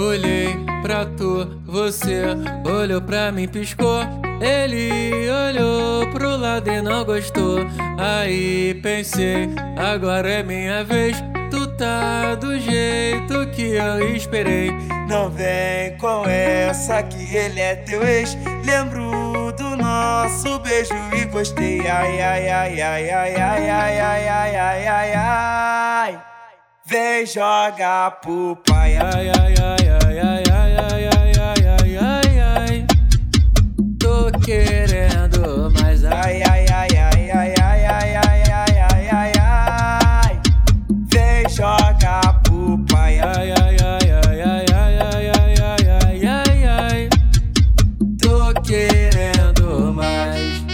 Olhei pra tu, você olhou pra mim, piscou. Ele olhou pro lado e não gostou. Aí pensei, agora é minha vez. Tu tá do jeito que eu esperei. Não vem com essa que ele é teu ex. Lembro do nosso beijo e gostei. Ai, ai, ai, ai, ai, ai, ai, ai, ai, ai, ai, ai. Vem jogar pro pai. Ai, ai, ai, ai, ai, ai, ai, ai, ai, ai, ai. Tô querendo mais. Ai, ai, ai, ai, ai, ai, ai, ai, ai, ai, ai, ai. Vem jogar pro pai. Ai, ai, ai, ai, ai, ai, ai, ai, ai, ai, ai. Tô querendo mais.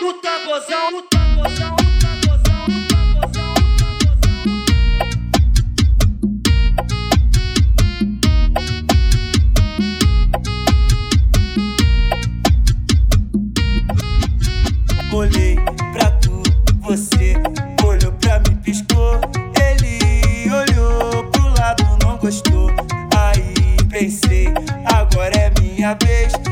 Tu tá gozão, tu Olhei pra tu, você olhou pra mim, piscou. Ele olhou pro lado, não gostou. Aí pensei, agora é minha vez.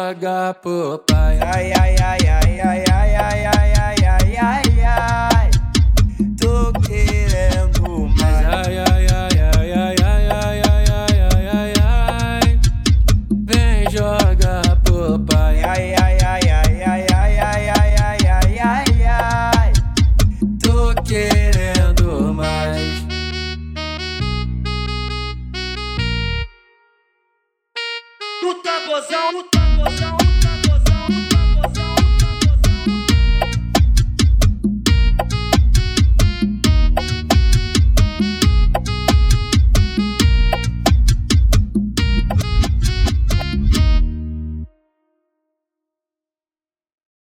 joga pro pai. Ai, ai, ai, ai, ai, ai, ai, ai, ai, ai, ai, ai. Tô querendo mais. Ai, ai, ai, ai, ai, ai, ai, ai, ai, ai, ai, Vem joga pro pai. Ai, ai, ai, ai, ai, ai, ai, ai, ai, ai, ai, ai. Tô querendo mais. Tu tá gozando, tu Yo, yo.